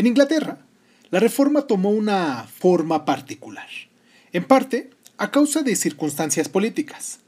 En Inglaterra, la reforma tomó una forma particular, en parte a causa de circunstancias políticas,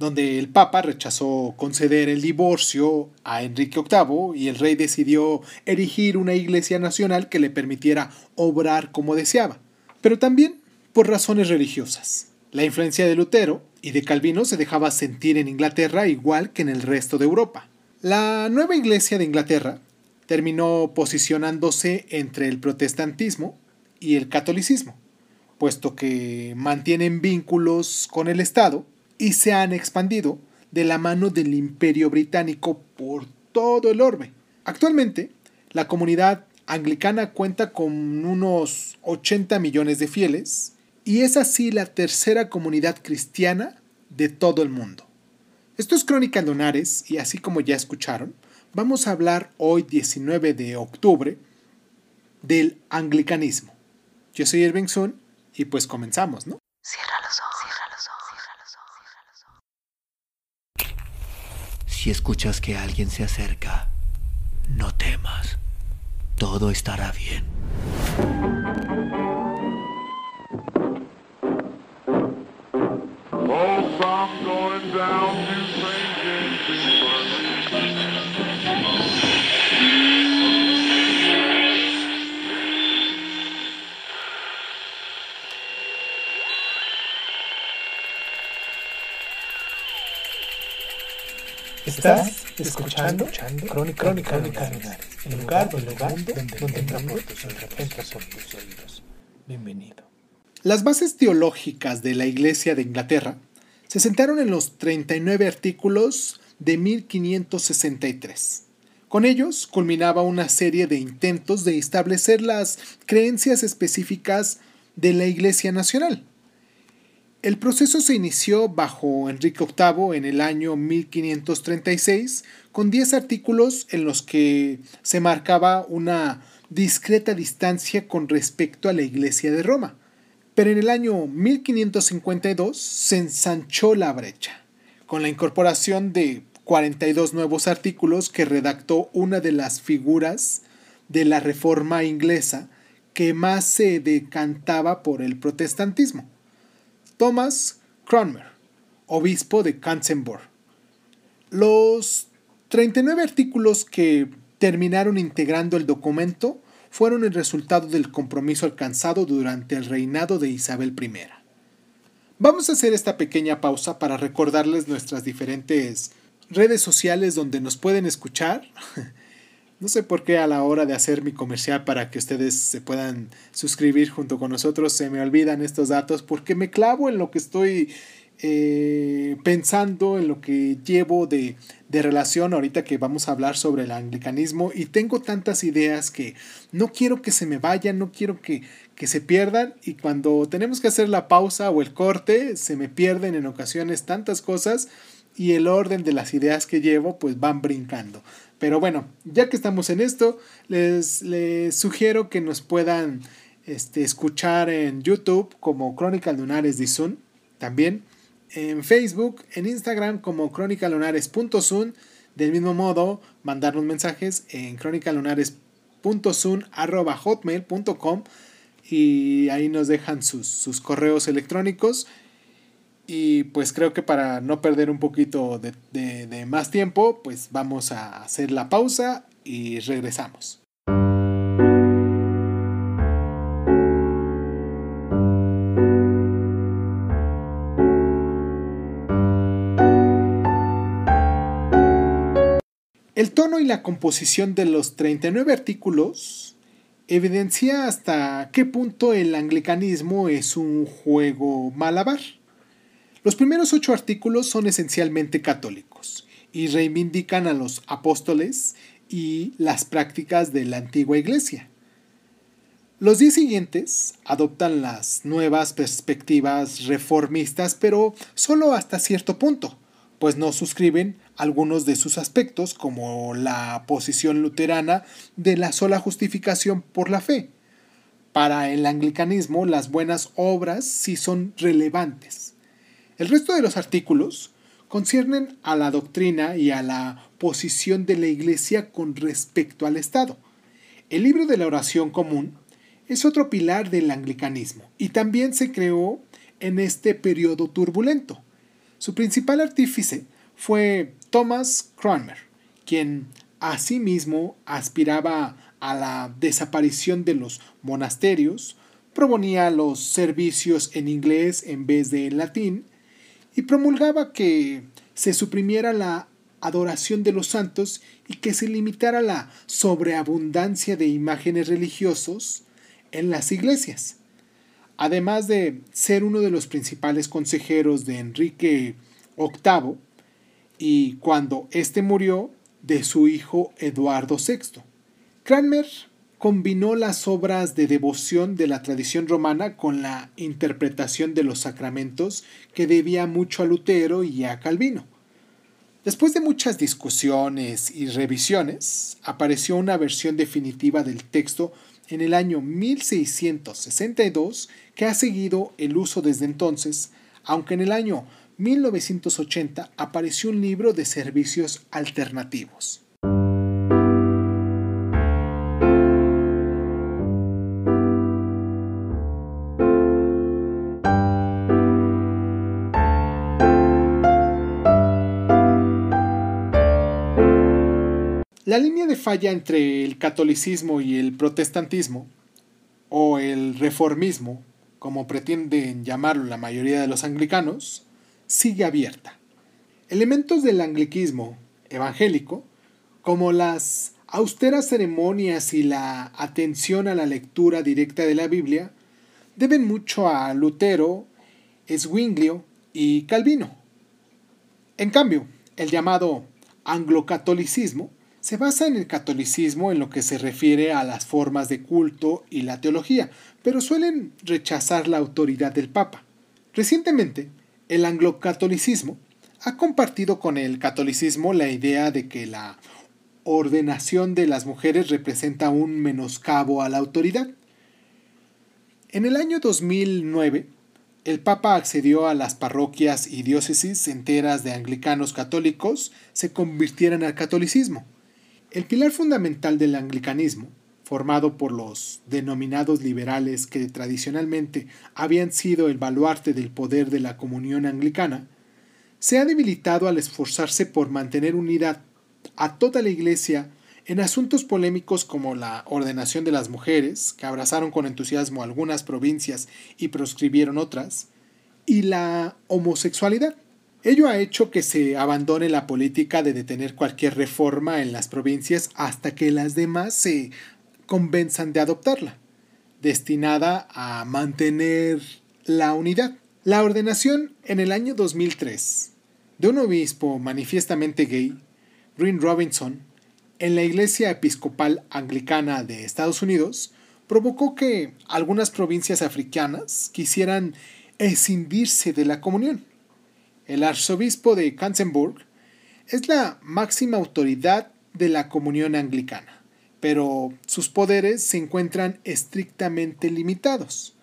donde el Papa rechazó conceder el divorcio a Enrique VIII y el rey decidió erigir una iglesia nacional que le permitiera obrar como deseaba, pero también por razones religiosas. La influencia de Lutero y de Calvino se dejaba sentir en Inglaterra igual que en el resto de Europa. La nueva iglesia de Inglaterra terminó posicionándose entre el protestantismo y el catolicismo, puesto que mantienen vínculos con el Estado y se han expandido de la mano del imperio británico por todo el orbe. Actualmente, la comunidad anglicana cuenta con unos 80 millones de fieles y es así la tercera comunidad cristiana de todo el mundo. Esto es Crónica Lunares y así como ya escucharon, vamos a hablar hoy 19 de octubre del anglicanismo. Yo soy Irving Sun y pues comenzamos, ¿no? Cierra los ojos. Si escuchas que alguien se acerca, no temas. Todo estará bien. Estás escuchando, Crónica, Crónica, el lugar, donde, donde, donde tus oídos. Bienvenido. Las bases teológicas de la Iglesia de Inglaterra se sentaron en los 39 artículos de 1563. Con ellos culminaba una serie de intentos de establecer las creencias específicas de la Iglesia Nacional el proceso se inició bajo Enrique VIII en el año 1536 con 10 artículos en los que se marcaba una discreta distancia con respecto a la Iglesia de Roma. Pero en el año 1552 se ensanchó la brecha, con la incorporación de 42 nuevos artículos que redactó una de las figuras de la Reforma inglesa que más se decantaba por el protestantismo. Thomas Cranmer, obispo de Canterbury. Los 39 artículos que terminaron integrando el documento fueron el resultado del compromiso alcanzado durante el reinado de Isabel I. Vamos a hacer esta pequeña pausa para recordarles nuestras diferentes redes sociales donde nos pueden escuchar No sé por qué a la hora de hacer mi comercial para que ustedes se puedan suscribir junto con nosotros se me olvidan estos datos porque me clavo en lo que estoy eh, pensando, en lo que llevo de, de relación ahorita que vamos a hablar sobre el anglicanismo y tengo tantas ideas que no quiero que se me vayan, no quiero que, que se pierdan y cuando tenemos que hacer la pausa o el corte se me pierden en ocasiones tantas cosas y el orden de las ideas que llevo pues van brincando. Pero bueno, ya que estamos en esto, les, sugiero que nos puedan este, escuchar en YouTube como Crónica Lunares de Sun, también en Facebook, en Instagram como crónicalunares.sun, del mismo modo mandarnos mensajes en crónicalunares.sun.hotmail.com y ahí nos dejan sus, sus correos electrónicos y pues creo que para no perder un poquito de, más tiempo, pues vamos a hacer la pausa y regresamos. El tono y la composición de los 39 artículos evidencia hasta qué punto el anglicanismo es un juego malabar. Los primeros ocho artículos son esencialmente católicos y reivindican a los apóstoles y las prácticas de la antigua iglesia. Los diez siguientes adoptan las nuevas perspectivas reformistas, pero solo hasta cierto punto, pues no suscriben algunos de sus aspectos, como la posición luterana de la sola justificación por la fe. Para el anglicanismo, las buenas obras sí son relevantes, el resto de los artículos conciernen a la doctrina y a la posición de la Iglesia con respecto al Estado. El libro de la oración común es otro pilar del anglicanismo y también se creó en este periodo turbulento. Su principal artífice fue Thomas Cranmer, quien asimismo aspiraba a la desaparición de los monasterios, proponía los servicios en inglés en vez de en latín y promulgaba que se suprimiera la adoración de los santos y que se limitara la sobreabundancia de imágenes religiosos en las iglesias. Además de ser uno de los principales consejeros de Enrique VIII, y cuando éste murió, de su hijo Eduardo VI. Cranmer combinó las obras de devoción de la tradición romana con la interpretación de los sacramentos que debía mucho a Lutero y a Calvino. Después de muchas discusiones y revisiones, apareció una versión definitiva del texto en el año 1662 que ha seguido el uso desde entonces, aunque en el año 1980 apareció un libro de servicios alternativos. La línea de falla entre el catolicismo y el protestantismo, o el reformismo, como pretenden llamarlo la mayoría de los anglicanos, sigue abierta. Elementos del anglicismo evangélico, como las austeras ceremonias y la atención a la lectura directa de la Biblia, deben mucho a Lutero, Zwinglio y Calvino. En cambio, el llamado anglocatolicismo se basa en el catolicismo en lo que se refiere a las formas de culto y la teología, pero suelen rechazar la autoridad del Papa. Recientemente, el anglocatolicismo ha compartido con el catolicismo la idea de que la ordenación de las mujeres representa un menoscabo a la autoridad. En el año 2009, el Papa accedió a las parroquias y diócesis enteras de anglicanos católicos se convirtieran al catolicismo. El pilar fundamental del anglicanismo formado por los denominados liberales que tradicionalmente habían sido el baluarte del poder de la comunión anglicana, se ha debilitado al esforzarse por mantener unidad a toda la Iglesia en asuntos polémicos como la ordenación de las mujeres, que abrazaron con entusiasmo algunas provincias y proscribieron otras, y la homosexualidad. Ello ha hecho que se abandone la política de detener cualquier reforma en las provincias hasta que las demás se convenzan de adoptarla, destinada a mantener la unidad. La ordenación en el año 2003 de un obispo manifiestamente gay, Green Robinson, en la Iglesia Episcopal Anglicana de Estados Unidos, provocó que algunas provincias africanas quisieran escindirse de la comunión. El arzobispo de Cansenburg es la máxima autoridad de la comunión anglicana pero sus poderes se encuentran estrictamente limitados.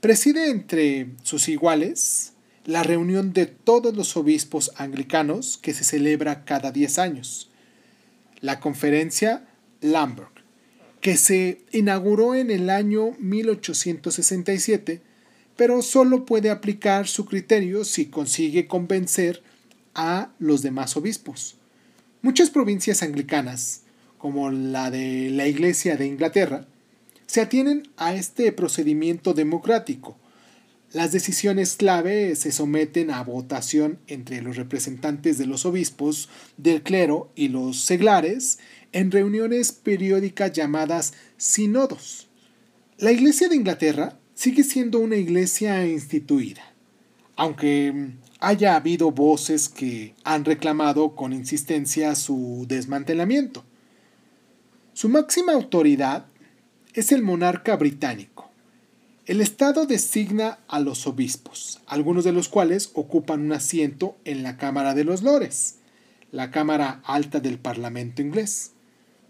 Preside entre sus iguales la reunión de todos los obispos anglicanos que se celebra cada 10 años, la conferencia Lamberg, que se inauguró en el año 1867, pero solo puede aplicar su criterio si consigue convencer a los demás obispos. Muchas provincias anglicanas como la de la Iglesia de Inglaterra, se atienen a este procedimiento democrático. Las decisiones clave se someten a votación entre los representantes de los obispos, del clero y los seglares en reuniones periódicas llamadas sínodos. La Iglesia de Inglaterra sigue siendo una iglesia instituida, aunque haya habido voces que han reclamado con insistencia su desmantelamiento. Su máxima autoridad es el monarca británico. El Estado designa a los obispos, algunos de los cuales ocupan un asiento en la Cámara de los Lores, la Cámara Alta del Parlamento inglés.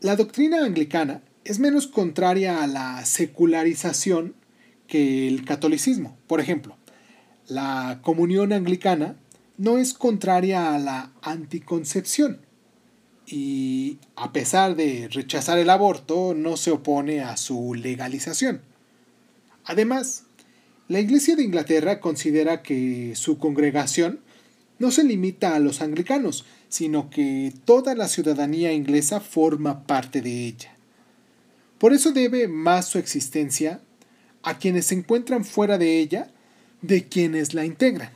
La doctrina anglicana es menos contraria a la secularización que el catolicismo. Por ejemplo, la comunión anglicana no es contraria a la anticoncepción y a pesar de rechazar el aborto, no se opone a su legalización. Además, la Iglesia de Inglaterra considera que su congregación no se limita a los anglicanos, sino que toda la ciudadanía inglesa forma parte de ella. Por eso debe más su existencia a quienes se encuentran fuera de ella de quienes la integran.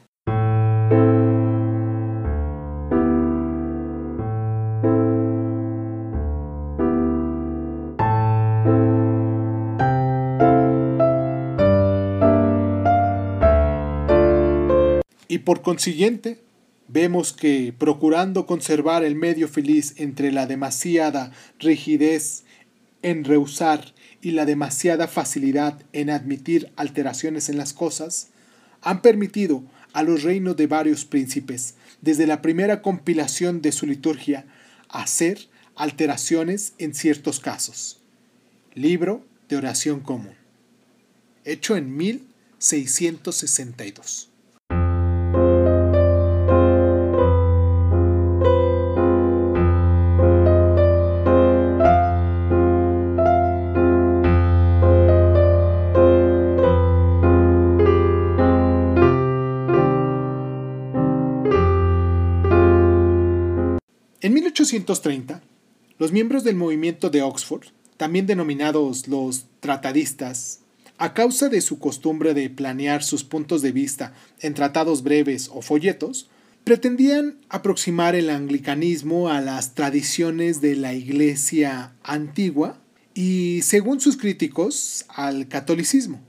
Y por consiguiente, vemos que, procurando conservar el medio feliz entre la demasiada rigidez en rehusar y la demasiada facilidad en admitir alteraciones en las cosas, han permitido a los reinos de varios príncipes, desde la primera compilación de su liturgia, hacer alteraciones en ciertos casos. Libro de oración común. Hecho en 1662. 1830, los miembros del movimiento de Oxford, también denominados los tratadistas, a causa de su costumbre de planear sus puntos de vista en tratados breves o folletos, pretendían aproximar el anglicanismo a las tradiciones de la Iglesia antigua y, según sus críticos, al catolicismo.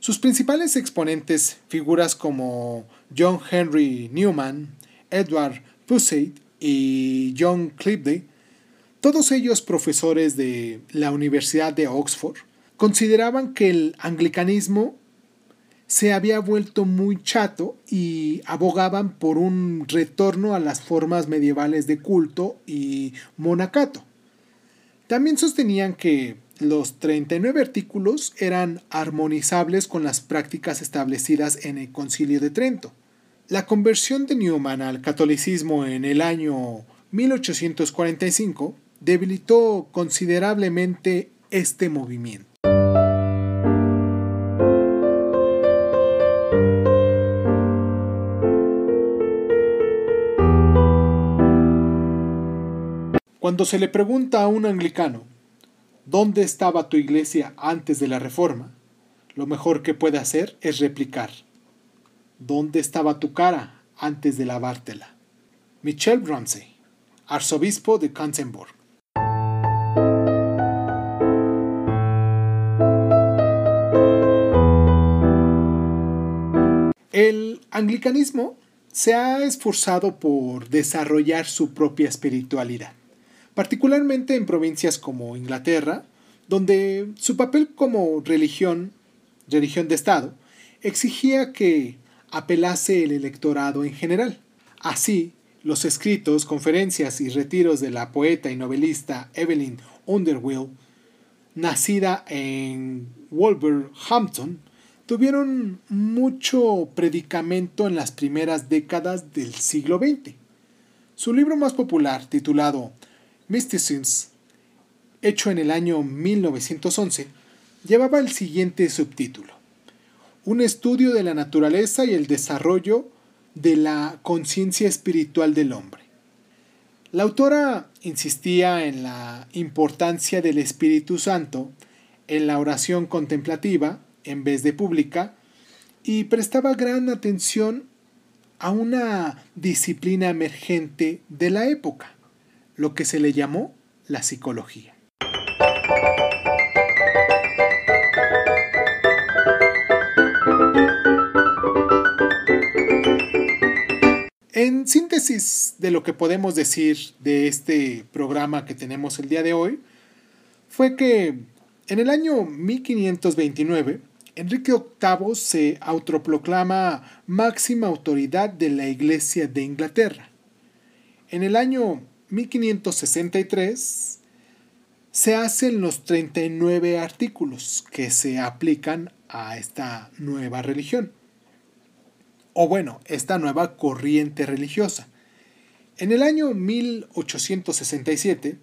Sus principales exponentes, figuras como John Henry Newman, Edward Pusey y John Clivede, todos ellos profesores de la Universidad de Oxford, consideraban que el anglicanismo se había vuelto muy chato y abogaban por un retorno a las formas medievales de culto y monacato. También sostenían que los 39 artículos eran armonizables con las prácticas establecidas en el Concilio de Trento. La conversión de Newman al catolicismo en el año 1845 debilitó considerablemente este movimiento. Cuando se le pregunta a un anglicano, ¿dónde estaba tu iglesia antes de la reforma? Lo mejor que puede hacer es replicar, ¿Dónde estaba tu cara antes de lavártela? Michel Ramsey, arzobispo de Canterbury. El anglicanismo se ha esforzado por desarrollar su propia espiritualidad, particularmente en provincias como Inglaterra, donde su papel como religión, religión de Estado, exigía que apelase el electorado en general. Así, los escritos, conferencias y retiros de la poeta y novelista Evelyn Underwell, nacida en Wolverhampton, tuvieron mucho predicamento en las primeras décadas del siglo XX. Su libro más popular, titulado Mysticisms, hecho en el año 1911, llevaba el siguiente subtítulo un estudio de la naturaleza y el desarrollo de la conciencia espiritual del hombre. La autora insistía en la importancia del Espíritu Santo en la oración contemplativa en vez de pública y prestaba gran atención a una disciplina emergente de la época, lo que se le llamó la psicología. De lo que podemos decir de este programa que tenemos el día de hoy, fue que en el año 1529 Enrique VIII se autoproclama máxima autoridad de la Iglesia de Inglaterra. En el año 1563 se hacen los 39 artículos que se aplican a esta nueva religión o bueno, esta nueva corriente religiosa. En el año 1867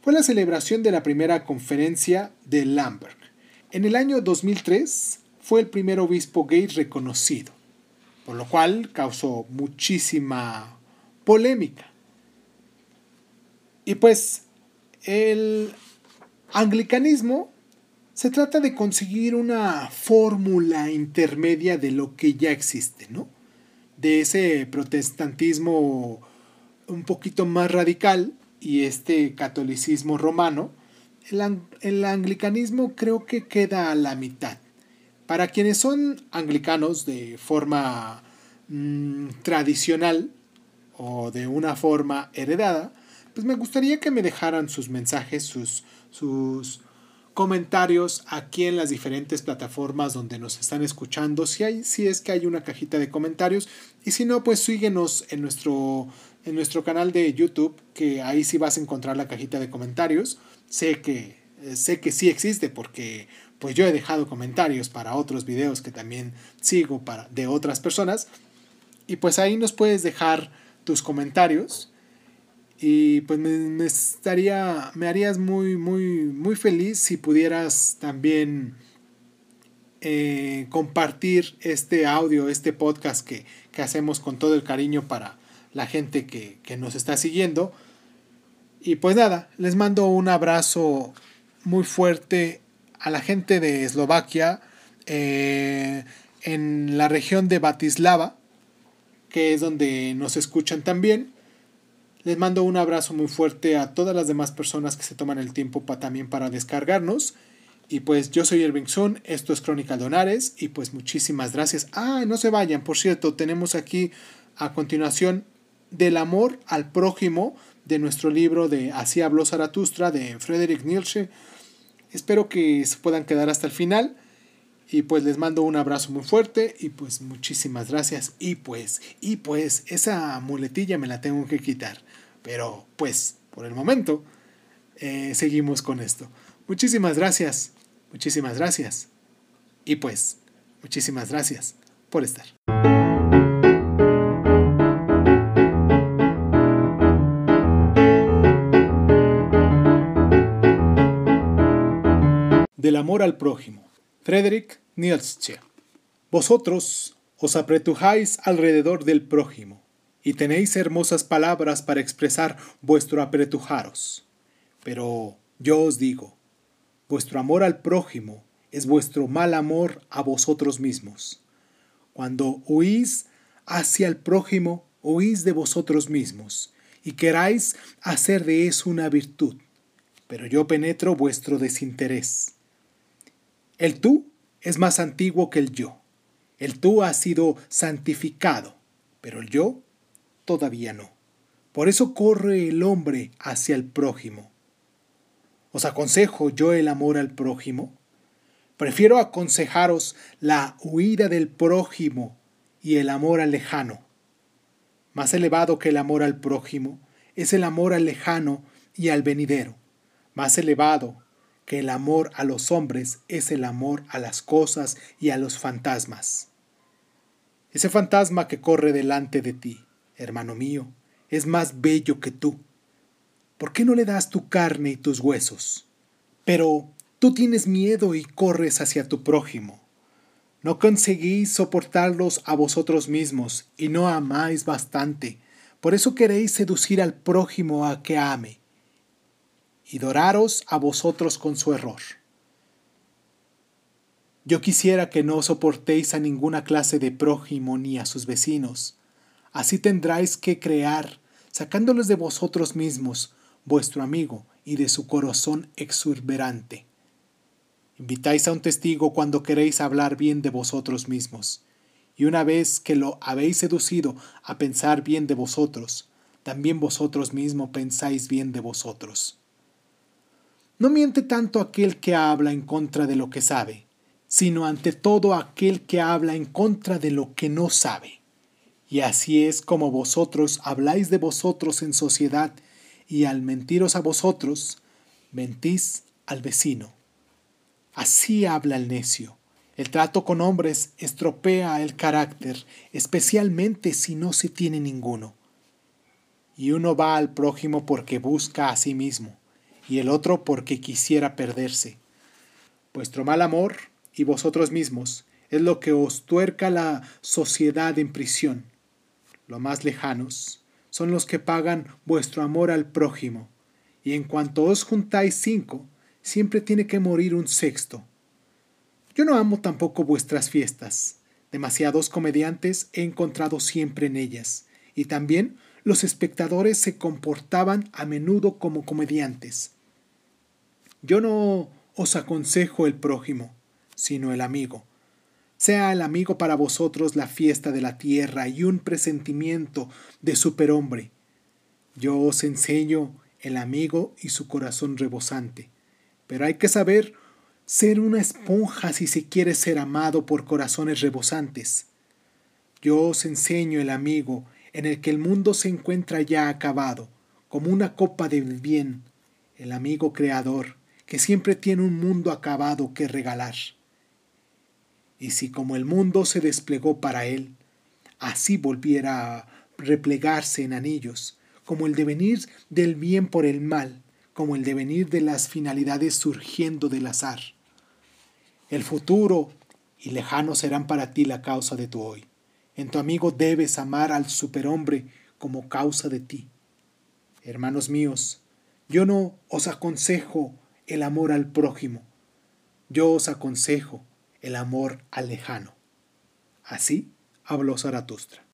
fue la celebración de la primera conferencia de Lamberg. En el año 2003 fue el primer obispo gay reconocido, por lo cual causó muchísima polémica. Y pues el anglicanismo se trata de conseguir una fórmula intermedia de lo que ya existe, ¿no? De ese protestantismo un poquito más radical y este catolicismo romano, el, anglicanismo creo que queda a la mitad. Para quienes son anglicanos de forma mm, tradicional o de una forma heredada, pues me gustaría que me dejaran sus mensajes, sus, sus comentarios aquí en las diferentes plataformas donde nos están escuchando. Si, hay, si es que hay una cajita de comentarios. Y si no, pues síguenos en nuestro, en nuestro canal de YouTube, que ahí sí vas a encontrar la cajita de comentarios. Sé que, eh, sé que sí existe porque pues yo he dejado comentarios para otros videos que también sigo para, de otras personas. Y pues ahí nos puedes dejar tus comentarios y pues me, estaría, me harías muy, muy, muy feliz si pudieras también eh, compartir este audio, este podcast que, hacemos con todo el cariño para la gente que, nos está siguiendo. Y pues nada, les mando un abrazo muy fuerte a la gente de Eslovaquia, eh, en la región de Batislava, que es donde nos escuchan también. Les mando un abrazo muy fuerte a todas las demás personas que se toman el tiempo también para descargarnos. Y pues yo soy Irving Sun, esto es Crónica Donares y pues muchísimas gracias. Ah, no se vayan, por cierto, tenemos aquí a continuación del amor al prójimo de nuestro libro de Así habló Zaratustra de Frederick Nietzsche. Espero que se puedan quedar hasta el final. Y pues les mando un abrazo muy fuerte y pues muchísimas gracias. Y pues, y pues esa muletilla me la tengo que quitar. Pero pues, por el momento, eh, seguimos con esto. Muchísimas gracias, muchísimas gracias. Y pues, muchísimas gracias por estar. Al prójimo. Frederick Nietzsche. Vosotros os apretujáis alrededor del prójimo y tenéis hermosas palabras para expresar vuestro apretujaros. Pero yo os digo, vuestro amor al prójimo es vuestro mal amor a vosotros mismos. Cuando huís hacia el prójimo, huís de vosotros mismos, y queráis hacer de eso una virtud, pero yo penetro vuestro desinterés. El tú es más antiguo que el yo. El tú ha sido santificado, pero el yo todavía no. Por eso corre el hombre hacia el prójimo. ¿Os aconsejo yo el amor al prójimo? Prefiero aconsejaros la huida del prójimo y el amor al lejano. Más elevado que el amor al prójimo es el amor al lejano y al venidero. Más elevado que el amor a los hombres es el amor a las cosas y a los fantasmas. Ese fantasma que corre delante de ti, hermano mío, es más bello que tú. ¿Por qué no le das tu carne y tus huesos? Pero tú tienes miedo y corres hacia tu prójimo. No conseguís soportarlos a vosotros mismos y no amáis bastante. Por eso queréis seducir al prójimo a que ame y doraros a vosotros con su error. Yo quisiera que no soportéis a ninguna clase de prójimo ni a sus vecinos. Así tendráis que crear, sacándolos de vosotros mismos, vuestro amigo y de su corazón exuberante. Invitáis a un testigo cuando queréis hablar bien de vosotros mismos. Y una vez que lo habéis seducido a pensar bien de vosotros, también vosotros mismos pensáis bien de vosotros. No miente tanto aquel que habla en contra de lo que sabe, sino ante todo aquel que habla en contra de lo que no sabe. Y así es como vosotros habláis de vosotros en sociedad, y al mentiros a vosotros, mentís al vecino. Así habla el necio. El trato con hombres estropea el carácter, especialmente si no se tiene ninguno. y uno va al prójimo porque busca a sí mismo, y el otro porque quisiera perderse. Vuestro mal amor y vosotros mismos es lo que os tuerca la sociedad en prisión. Lo más lejanos son los que pagan vuestro amor al prójimo, y en cuanto os juntáis cinco, siempre tiene que morir un sexto. Yo no amo tampoco vuestras fiestas. Demasiados comediantes he encontrado siempre en ellas, y también los espectadores se comportaban a menudo como comediantes. Yo no os aconsejo el prójimo, sino el amigo. Sea el amigo para vosotros la fiesta de la tierra y un presentimiento de superhombre. Yo os enseño el amigo y su corazón rebosante. Pero hay que saber ser una esponja si se quiere ser amado por corazones rebosantes. Yo os enseño el amigo en el que el mundo se encuentra ya acabado, como una copa del bien, el amigo creador, que siempre tiene un mundo acabado que regalar. Y si como el mundo se desplegó para él, así volviera a replegarse en anillos, como el devenir del bien por el mal, como el devenir de las finalidades surgiendo del azar. El futuro y lejano serán para ti la causa de tu hoy. En tu amigo debes amar al superhombre como causa de ti. Hermanos míos, yo no os aconsejo el amor al prójimo, yo os aconsejo el amor al lejano. Así habló Zaratustra.